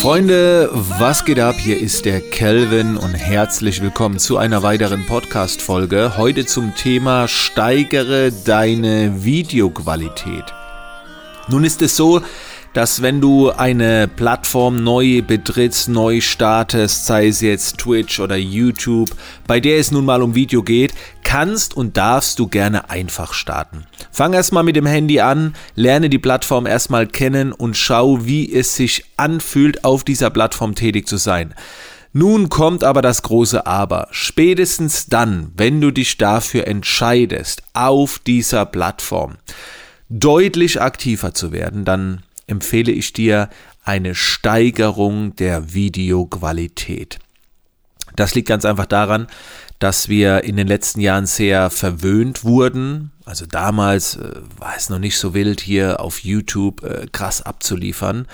Freunde, was geht ab? Hier ist der Kelvin und herzlich willkommen zu einer weiteren Podcast-Folge. Heute zum Thema Steigere deine Videoqualität. Nun ist es so, dass wenn du eine Plattform neu betrittst, neu startest, sei es jetzt Twitch oder YouTube, bei der es nun mal um Video geht, kannst und darfst du gerne einfach starten. Fang erstmal mit dem Handy an, lerne die Plattform erstmal kennen und schau, wie es sich anfühlt, auf dieser Plattform tätig zu sein. Nun kommt aber das große Aber. Spätestens dann, wenn du dich dafür entscheidest, auf dieser Plattform deutlich aktiver zu werden, dann empfehle ich dir eine Steigerung der Videoqualität. Das liegt ganz einfach daran, dass wir in den letzten Jahren sehr verwöhnt wurden. Also damals äh, war es noch nicht so wild, hier auf YouTube äh, krass abzuliefern.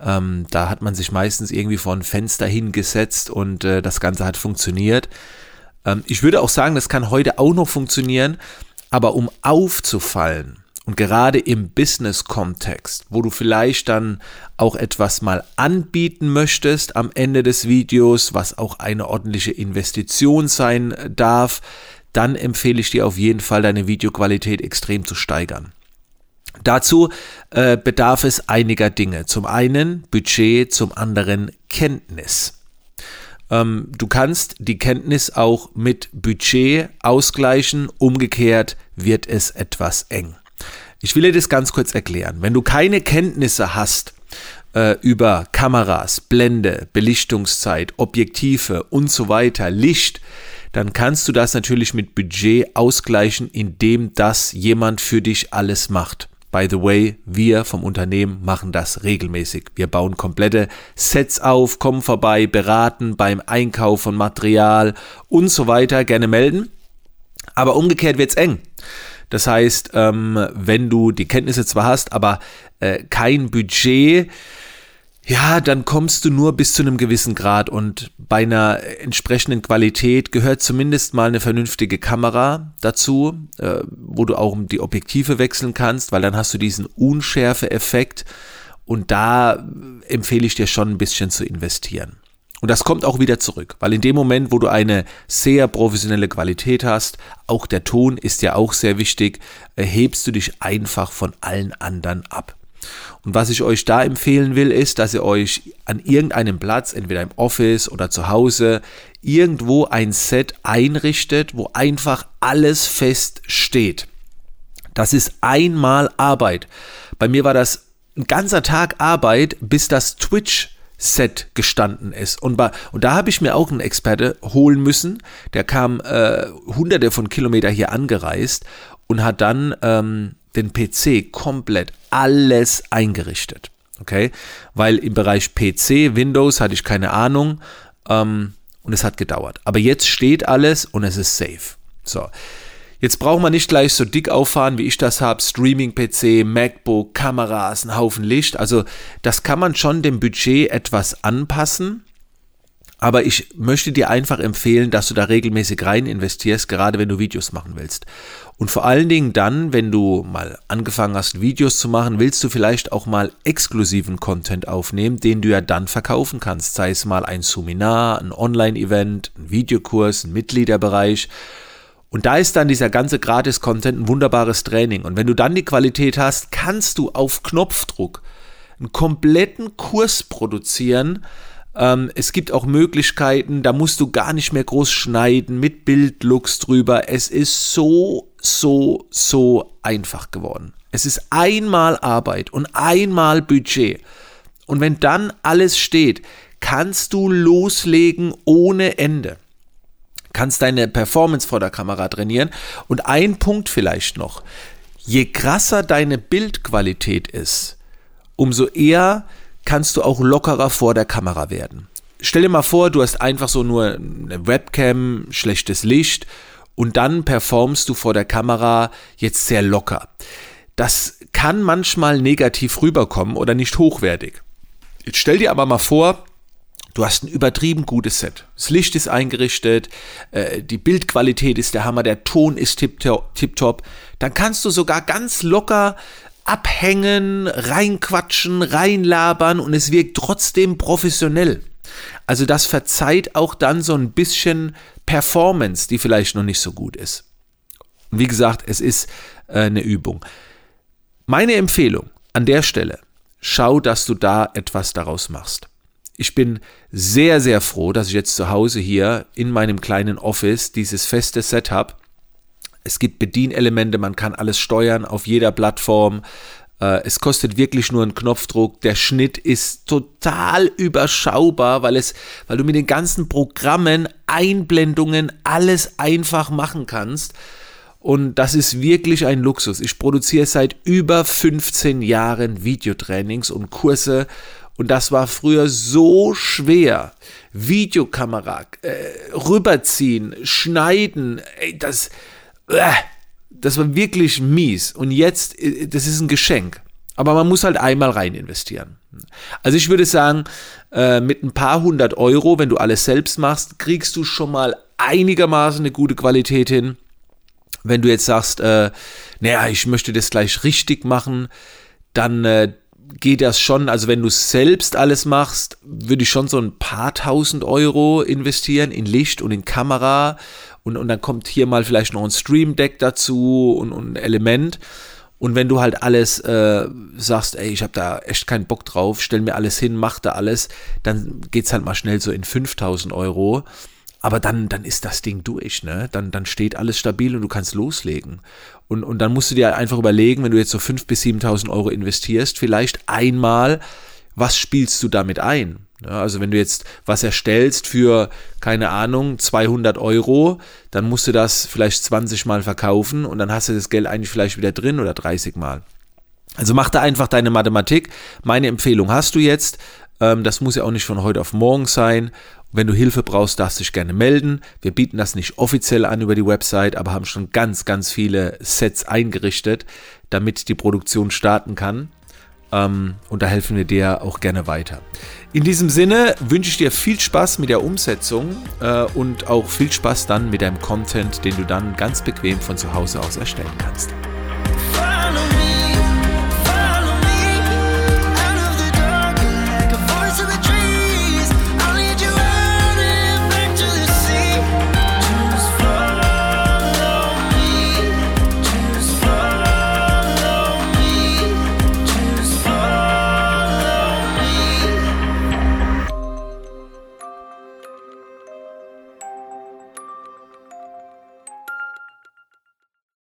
Ähm, da hat man sich meistens irgendwie vor ein Fenster hingesetzt und äh, das Ganze hat funktioniert. Ähm, ich würde auch sagen, das kann heute auch noch funktionieren, aber um aufzufallen, und gerade im Business-Kontext, wo du vielleicht dann auch etwas mal anbieten möchtest am Ende des Videos, was auch eine ordentliche Investition sein darf, dann empfehle ich dir auf jeden Fall, deine Videoqualität extrem zu steigern. Dazu äh, bedarf es einiger Dinge. Zum einen Budget, zum anderen Kenntnis. Ähm, du kannst die Kenntnis auch mit Budget ausgleichen, umgekehrt wird es etwas eng. Ich will dir das ganz kurz erklären. Wenn du keine Kenntnisse hast äh, über Kameras, Blende, Belichtungszeit, Objektive und so weiter, Licht, dann kannst du das natürlich mit Budget ausgleichen, indem das jemand für dich alles macht. By the way, wir vom Unternehmen machen das regelmäßig. Wir bauen komplette Sets auf, kommen vorbei, beraten beim Einkauf von Material und so weiter. Gerne melden. Aber umgekehrt wird's eng. Das heißt, ähm, wenn du die Kenntnisse zwar hast, aber äh, kein Budget, ja, dann kommst du nur bis zu einem gewissen Grad und bei einer entsprechenden Qualität gehört zumindest mal eine vernünftige Kamera dazu, äh, wo du auch die Objektive wechseln kannst, weil dann hast du diesen Unschärfe-Effekt und da empfehle ich dir schon ein bisschen zu investieren. Und das kommt auch wieder zurück, weil in dem Moment, wo du eine sehr professionelle Qualität hast, auch der Ton ist ja auch sehr wichtig, hebst du dich einfach von allen anderen ab. Und was ich euch da empfehlen will, ist, dass ihr euch an irgendeinem Platz, entweder im Office oder zu Hause, irgendwo ein Set einrichtet, wo einfach alles fest steht. Das ist einmal Arbeit. Bei mir war das ein ganzer Tag Arbeit, bis das Twitch Set gestanden ist. Und, bei, und da habe ich mir auch einen Experte holen müssen. Der kam äh, hunderte von Kilometern hier angereist und hat dann ähm, den PC komplett alles eingerichtet. Okay? Weil im Bereich PC, Windows hatte ich keine Ahnung ähm, und es hat gedauert. Aber jetzt steht alles und es ist safe. So. Jetzt braucht man nicht gleich so dick auffahren, wie ich das habe. Streaming-PC, MacBook, Kameras, ein Haufen Licht. Also das kann man schon dem Budget etwas anpassen. Aber ich möchte dir einfach empfehlen, dass du da regelmäßig rein investierst, gerade wenn du Videos machen willst. Und vor allen Dingen dann, wenn du mal angefangen hast, Videos zu machen, willst du vielleicht auch mal exklusiven Content aufnehmen, den du ja dann verkaufen kannst. Sei es mal ein Seminar, ein Online-Event, ein Videokurs, ein Mitgliederbereich und da ist dann dieser ganze Gratis-Content ein wunderbares Training. Und wenn du dann die Qualität hast, kannst du auf Knopfdruck einen kompletten Kurs produzieren. Ähm, es gibt auch Möglichkeiten, da musst du gar nicht mehr groß schneiden, mit Bildlooks drüber. Es ist so, so, so einfach geworden. Es ist einmal Arbeit und einmal Budget. Und wenn dann alles steht, kannst du loslegen ohne Ende kannst deine Performance vor der Kamera trainieren. Und ein Punkt vielleicht noch. Je krasser deine Bildqualität ist, umso eher kannst du auch lockerer vor der Kamera werden. Stell dir mal vor, du hast einfach so nur eine Webcam, schlechtes Licht und dann performst du vor der Kamera jetzt sehr locker. Das kann manchmal negativ rüberkommen oder nicht hochwertig. Jetzt stell dir aber mal vor, Du hast ein übertrieben gutes Set. Das Licht ist eingerichtet, äh, die Bildqualität ist der Hammer, der Ton ist tipptopp. Dann kannst du sogar ganz locker abhängen, reinquatschen, reinlabern und es wirkt trotzdem professionell. Also das verzeiht auch dann so ein bisschen Performance, die vielleicht noch nicht so gut ist. Und wie gesagt, es ist äh, eine Übung. Meine Empfehlung an der Stelle, schau, dass du da etwas daraus machst. Ich bin sehr, sehr froh, dass ich jetzt zu Hause hier in meinem kleinen Office dieses feste Setup es gibt Bedienelemente, man kann alles steuern auf jeder Plattform. Äh, es kostet wirklich nur einen Knopfdruck. Der Schnitt ist total überschaubar, weil, es, weil du mit den ganzen Programmen, Einblendungen, alles einfach machen kannst. Und das ist wirklich ein Luxus. Ich produziere seit über 15 Jahren Videotrainings und Kurse. Und das war früher so schwer. Videokamera, äh, rüberziehen, schneiden, ey, das, das war wirklich mies. Und jetzt, äh, das ist ein Geschenk. Aber man muss halt einmal rein investieren. Also ich würde sagen, äh, mit ein paar hundert Euro, wenn du alles selbst machst, kriegst du schon mal einigermaßen eine gute Qualität hin. Wenn du jetzt sagst, äh, naja, ich möchte das gleich richtig machen, dann äh, geht das schon, also wenn du selbst alles machst, würde ich schon so ein paar tausend Euro investieren in Licht und in Kamera und, und dann kommt hier mal vielleicht noch ein Stream Deck dazu und, und ein Element. Und wenn du halt alles äh, sagst, ey, ich habe da echt keinen Bock drauf, stell mir alles hin, mach da alles, dann geht es halt mal schnell so in 5000 Euro. Aber dann, dann ist das Ding durch, ne? Dann, dann steht alles stabil und du kannst loslegen. Und, und dann musst du dir einfach überlegen, wenn du jetzt so 5.000 bis 7.000 Euro investierst, vielleicht einmal, was spielst du damit ein? Ja, also wenn du jetzt was erstellst für, keine Ahnung, 200 Euro, dann musst du das vielleicht 20 Mal verkaufen und dann hast du das Geld eigentlich vielleicht wieder drin oder 30 Mal. Also mach da einfach deine Mathematik. Meine Empfehlung hast du jetzt. Ähm, das muss ja auch nicht von heute auf morgen sein. Wenn du Hilfe brauchst, darfst du dich gerne melden. Wir bieten das nicht offiziell an über die Website, aber haben schon ganz, ganz viele Sets eingerichtet, damit die Produktion starten kann. Ähm, und da helfen wir dir auch gerne weiter. In diesem Sinne wünsche ich dir viel Spaß mit der Umsetzung äh, und auch viel Spaß dann mit deinem Content, den du dann ganz bequem von zu Hause aus erstellen kannst.